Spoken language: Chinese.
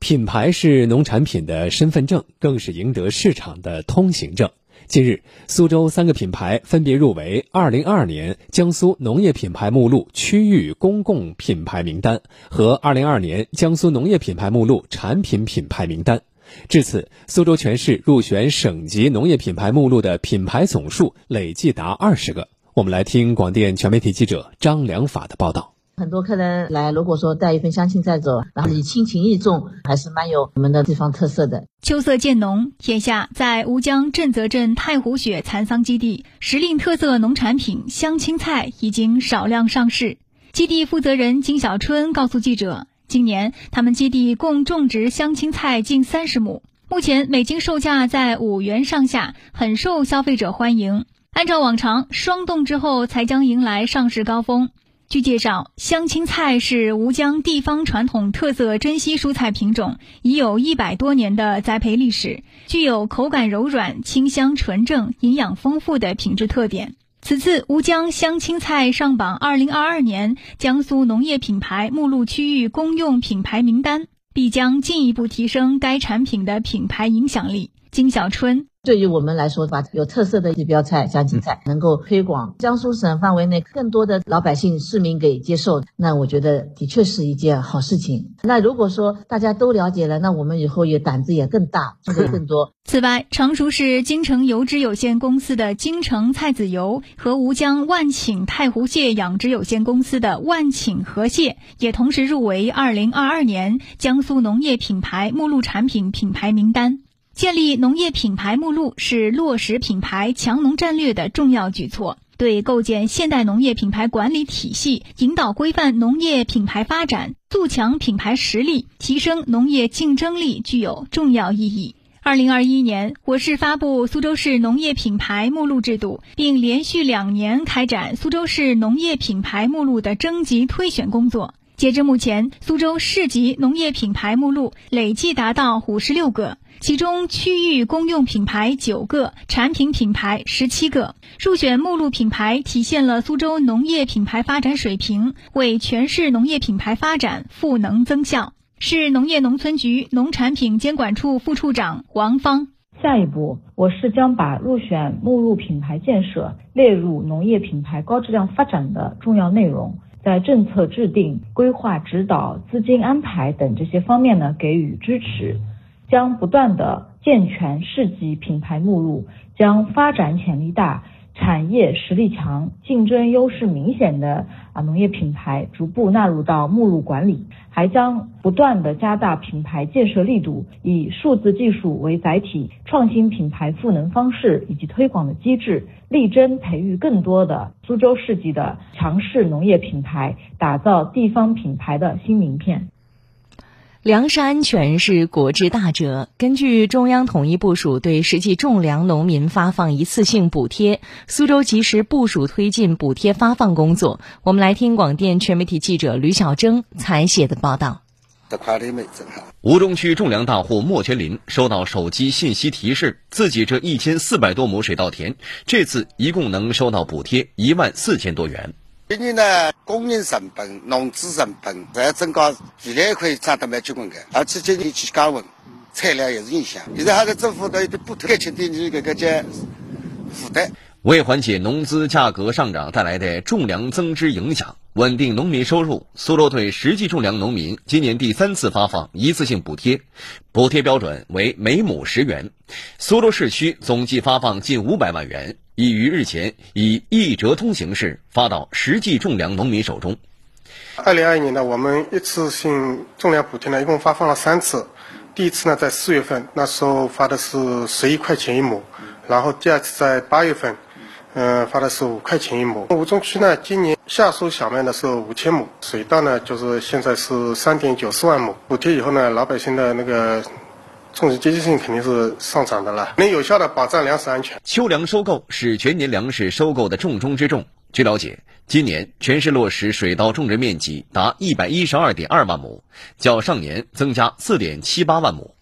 品牌是农产品的身份证，更是赢得市场的通行证。近日，苏州三个品牌分别入围2022年江苏农业品牌目录区域公共品牌名单和2022年江苏农业品牌目录产品品牌名单。至此，苏州全市入选省级农业品牌目录的品牌总数累计达二十个。我们来听广电全媒体记者张良法的报道。很多客人来，如果说带一份香青菜走，然后以亲情意重，还是蛮有我们的地方特色的。秋色渐浓，眼下在吴江震泽镇太湖雪蚕桑基地，时令特色农产品香青菜已经少量上市。基地负责人金小春告诉记者，今年他们基地共种植香青菜近三十亩，目前每斤售价在五元上下，很受消费者欢迎。按照往常，霜冻之后才将迎来上市高峰。据介绍，香青菜是吴江地方传统特色珍稀蔬菜品种，已有一百多年的栽培历史，具有口感柔软、清香纯正、营养丰富的品质特点。此次吴江香青菜上榜二零二二年江苏农业品牌目录区域公用品牌名单，必将进一步提升该产品的品牌影响力。金小春。对于我们来说，把有特色的地标菜江青菜能够推广江苏省范围内更多的老百姓市民给接受，那我觉得的确是一件好事情。那如果说大家都了解了，那我们以后也胆子也更大，做的更多。此外，常熟市京城油脂有限公司的京城菜籽油和吴江万顷太湖蟹养殖有限公司的万顷河蟹也同时入围二零二二年江苏农业品牌目录产品品牌名单。建立农业品牌目录是落实品牌强农战略的重要举措，对构建现代农业品牌管理体系、引导规范农业品牌发展、筑强品牌实力、提升农业竞争力具有重要意义。二零二一年，我市发布苏州市农业品牌目录制度，并连续两年开展苏州市农业品牌目录的征集推选工作。截至目前，苏州市级农业品牌目录累计达到五十六个。其中，区域公用品牌九个，产品品牌十七个。入选目录品牌，体现了苏州农业品牌发展水平，为全市农业品牌发展赋能增效。市农业农村局农产品监管处副处长王芳：下一步，我市将把入选目录品牌建设列入农业品牌高质量发展的重要内容，在政策制定、规划指导、资金安排等这些方面呢给予支持。将不断的健全市级品牌目录，将发展潜力大、产业实力强、竞争优势明显的啊农业品牌逐步纳入到目录管理，还将不断的加大品牌建设力度，以数字技术为载体，创新品牌赋能方式以及推广的机制，力争培育更多的苏州市级的尝试农业品牌，打造地方品牌的新名片。粮食安全是国之大责。根据中央统一部署对实际种粮农民发放一次性补贴，苏州及时部署推进补贴发放工作。我们来听广电全媒体记者吕小征采写的报道。吴中区种粮大户莫全林收到手机信息提示，自己这一千四百多亩水稻田，这次一共能收到补贴一万四千多元。今年呢，供应成本、农资成本在增高，肥料可以涨得蛮结棍的，而且今年天气降温，产量也是影响。现在还是政府的一点补贴，减轻点你这个这负担。为缓解农资价格上涨带来的种粮增支影响，稳定农民收入，苏州对实际种粮农民今年第三次发放一次性补贴，补贴标准为每亩十元，苏州市区总计发放近五百万元。已于日前以一折通形式发到实际种粮农民手中。二零二一年呢，我们一次性种粮补贴呢，一共发放了三次。第一次呢，在四月份，那时候发的是十一块钱一亩，然后第二次在八月份，嗯，发的是五块钱一亩。吴中区呢，今年夏收小麦呢是五千亩，水稻呢就是现在是三点九四万亩。补贴以后呢，老百姓的那个。种植积极性肯定是上涨的了，能有效的保障粮食安全。秋粮收购是全年粮食收购的重中之重。据了解，今年全市落实水稻种植面积达一百一十二点二万亩，较上年增加四点七八万亩。